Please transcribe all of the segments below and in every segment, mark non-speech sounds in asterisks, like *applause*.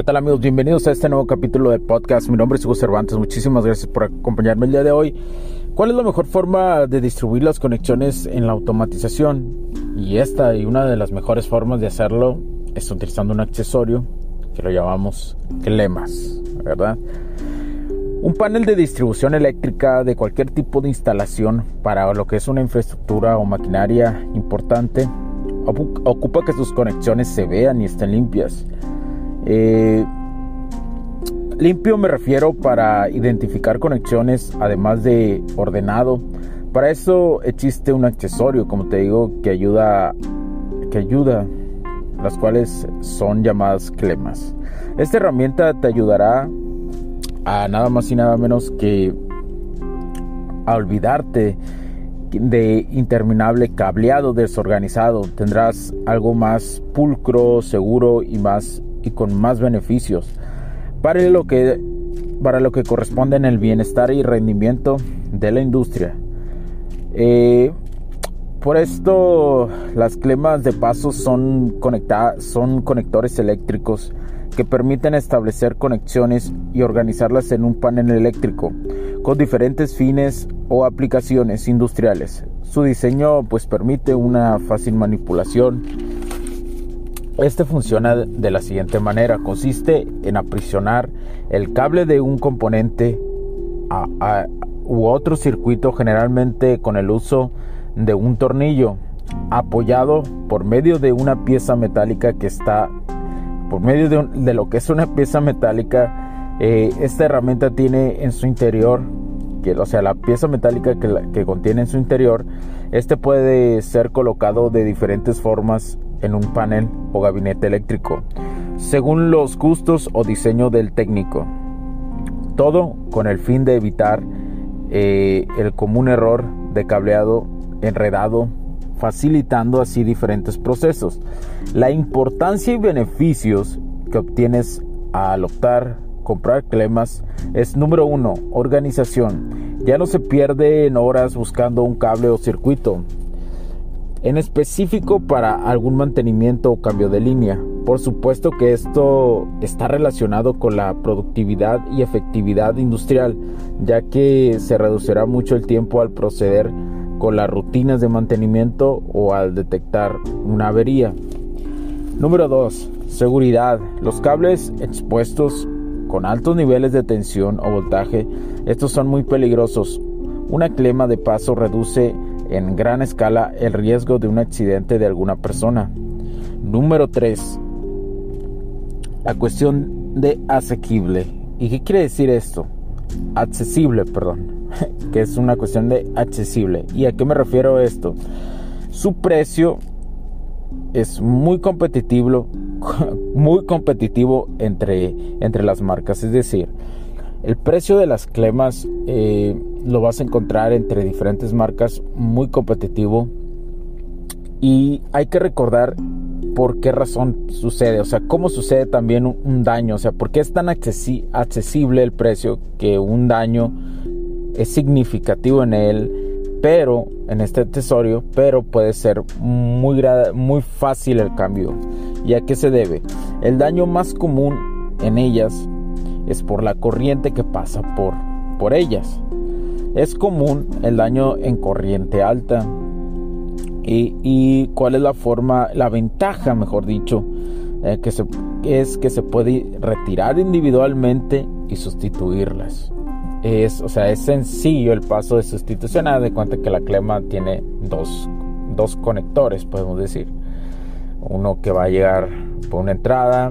¿Qué tal amigos? Bienvenidos a este nuevo capítulo del podcast. Mi nombre es Hugo Cervantes. Muchísimas gracias por acompañarme el día de hoy. ¿Cuál es la mejor forma de distribuir las conexiones en la automatización? Y esta y una de las mejores formas de hacerlo es utilizando un accesorio que lo llamamos clemas, ¿verdad? Un panel de distribución eléctrica de cualquier tipo de instalación para lo que es una infraestructura o maquinaria importante ocupa que sus conexiones se vean y estén limpias eh, limpio me refiero para identificar conexiones, además de ordenado. Para eso existe un accesorio, como te digo, que ayuda, que ayuda, las cuales son llamadas clemas. Esta herramienta te ayudará a nada más y nada menos que a olvidarte de interminable cableado desorganizado. Tendrás algo más pulcro, seguro y más y con más beneficios para lo que, para lo que corresponde en el bienestar y rendimiento de la industria. Eh, por esto las clemas de paso son, son conectores eléctricos que permiten establecer conexiones y organizarlas en un panel eléctrico con diferentes fines o aplicaciones industriales. Su diseño pues permite una fácil manipulación este funciona de la siguiente manera. Consiste en aprisionar el cable de un componente u otro circuito generalmente con el uso de un tornillo apoyado por medio de una pieza metálica que está por medio de, lo que es una pieza metálica eh, esta herramienta tiene en su interior que, o sea la pieza metálica que contiene en su interior este puede ser colocado de diferentes formas en un panel o gabinete eléctrico, según los gustos o diseño del técnico. Todo con el fin de evitar eh, el común error de cableado enredado, facilitando así diferentes procesos. La importancia y beneficios que obtienes al optar comprar clemas es número uno, organización. Ya no se pierde en horas buscando un cable o circuito, en específico para algún mantenimiento o cambio de línea. Por supuesto que esto está relacionado con la productividad y efectividad industrial, ya que se reducirá mucho el tiempo al proceder con las rutinas de mantenimiento o al detectar una avería. Número 2. Seguridad. Los cables expuestos con altos niveles de tensión o voltaje, estos son muy peligrosos. Una clema de paso reduce en gran escala el riesgo de un accidente de alguna persona. Número 3. La cuestión de asequible. ¿Y qué quiere decir esto? Accesible, perdón. *laughs* que es una cuestión de accesible. ¿Y a qué me refiero esto? Su precio es muy competitivo, *laughs* muy competitivo entre, entre las marcas. Es decir, el precio de las clemas eh, lo vas a encontrar entre diferentes marcas muy competitivo y hay que recordar por qué razón sucede, o sea, cómo sucede también un, daño, o sea, por qué es tan accesible el precio que un daño es significativo en él, pero en este accesorio, pero puede ser muy, muy fácil el cambio. ¿Y a qué se debe? El daño más común en ellas es por la corriente que pasa por, por ellas. Es común el daño en corriente alta. Y, cuál es la forma, la ventaja, mejor dicho, eh, que es que se puede retirar individualmente y sustituirlas. Es, o sea, es sencillo el paso de sustitución. Haz de cuenta que la clema tiene dos, dos conectores, podemos decir. Uno que va a llegar por una entrada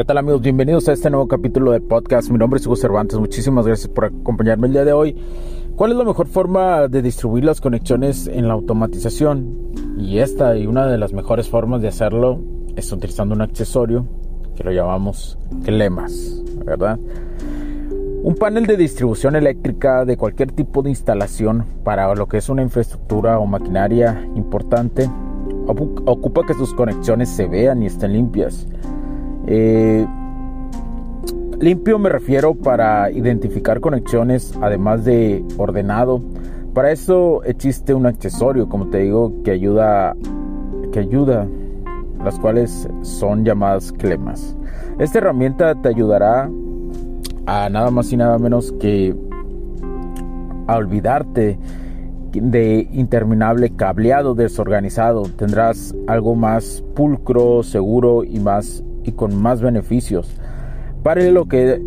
¿Qué tal amigos? Bienvenidos a este nuevo capítulo de podcast. Mi nombre es Hugo Cervantes. Muchísimas gracias por acompañarme el día de hoy. ¿Cuál es la mejor forma de distribuir las conexiones en la automatización? Y esta y una de las mejores formas de hacerlo es utilizando un accesorio que lo llamamos clemas, ¿verdad? Un panel de distribución eléctrica de cualquier tipo de instalación para lo que es una infraestructura o maquinaria importante ocupa que sus conexiones se vean y estén limpias eh, limpio me refiero para identificar conexiones, además de ordenado. Para eso existe un accesorio, como te digo, que ayuda, que ayuda, las cuales son llamadas clemas. Esta herramienta te ayudará a nada más y nada menos que a olvidarte de interminable cableado desorganizado. Tendrás algo más pulcro, seguro y más y con más beneficios para lo que,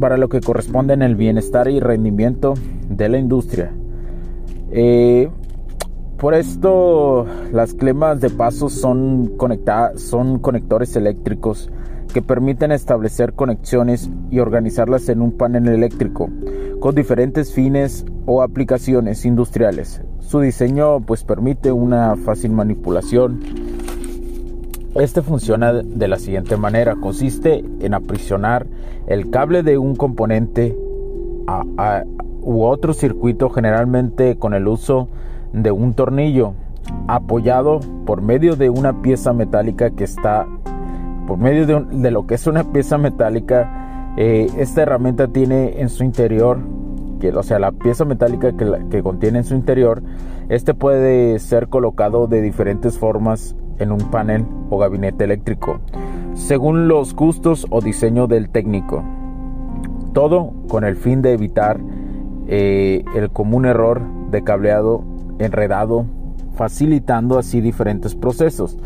para lo que corresponde en el bienestar y rendimiento de la industria. Eh, por esto, las clemas de paso son, son conectores eléctricos que permiten establecer conexiones y organizarlas en un panel eléctrico con diferentes fines o aplicaciones industriales. Su diseño pues permite una fácil manipulación este funciona de la siguiente manera. Consiste en aprisionar el cable de un componente u otro circuito generalmente con el uso de un tornillo apoyado por medio de una pieza metálica que está por medio de, lo que es una pieza metálica eh, esta herramienta tiene en su interior que o sea la pieza metálica que, que contiene en su interior este puede ser colocado de diferentes formas en un panel o gabinete eléctrico, según los gustos o diseño del técnico. Todo con el fin de evitar eh, el común error de cableado enredado, facilitando así diferentes procesos.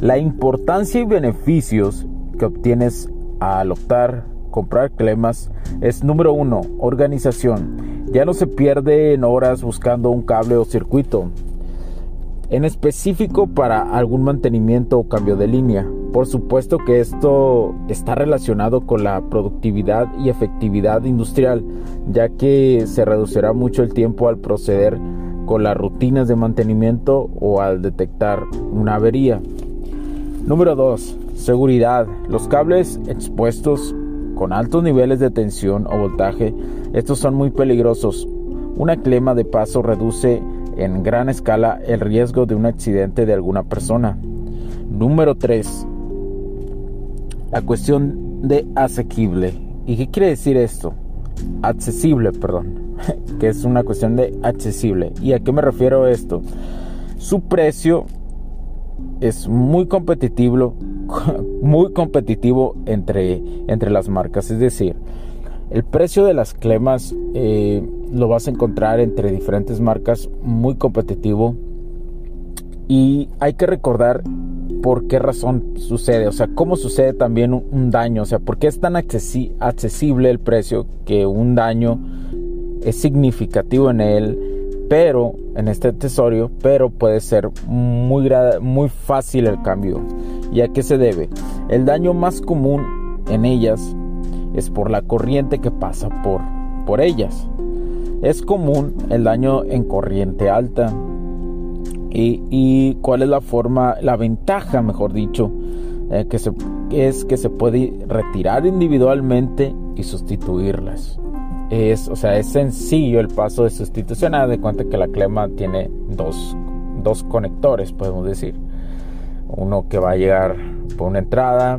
La importancia y beneficios que obtienes al optar comprar clemas es número uno, organización. Ya no se pierde en horas buscando un cable o circuito, en específico para algún mantenimiento o cambio de línea. Por supuesto que esto está relacionado con la productividad y efectividad industrial, ya que se reducirá mucho el tiempo al proceder con las rutinas de mantenimiento o al detectar una avería. Número 2. Seguridad. Los cables expuestos con altos niveles de tensión o voltaje, estos son muy peligrosos. Una clema de paso reduce en gran escala el riesgo de un accidente de alguna persona. Número 3. La cuestión de asequible. ¿Y qué quiere decir esto? Accesible, perdón. *laughs* que es una cuestión de accesible. ¿Y a qué me refiero esto? Su precio es muy competitivo, *laughs* muy competitivo entre, entre las marcas. Es decir, el precio de las clemas eh, lo vas a encontrar entre diferentes marcas muy competitivo y hay que recordar por qué razón sucede, o sea, cómo sucede también un, daño, o sea, por qué es tan accesible el precio que un daño es significativo en él, pero en este accesorio, pero puede ser muy, muy fácil el cambio. ¿Y a qué se debe? El daño más común en ellas es por la corriente que pasa por, por ellas. Es común el daño en corriente alta. Y, cuál es la forma, la ventaja, mejor dicho, eh, que es que se puede retirar individualmente y sustituirlas. Es, o sea, es sencillo el paso de sustitución. Haz de cuenta que la clema tiene dos, dos conectores, podemos decir. uno que va a llegar por una entrada.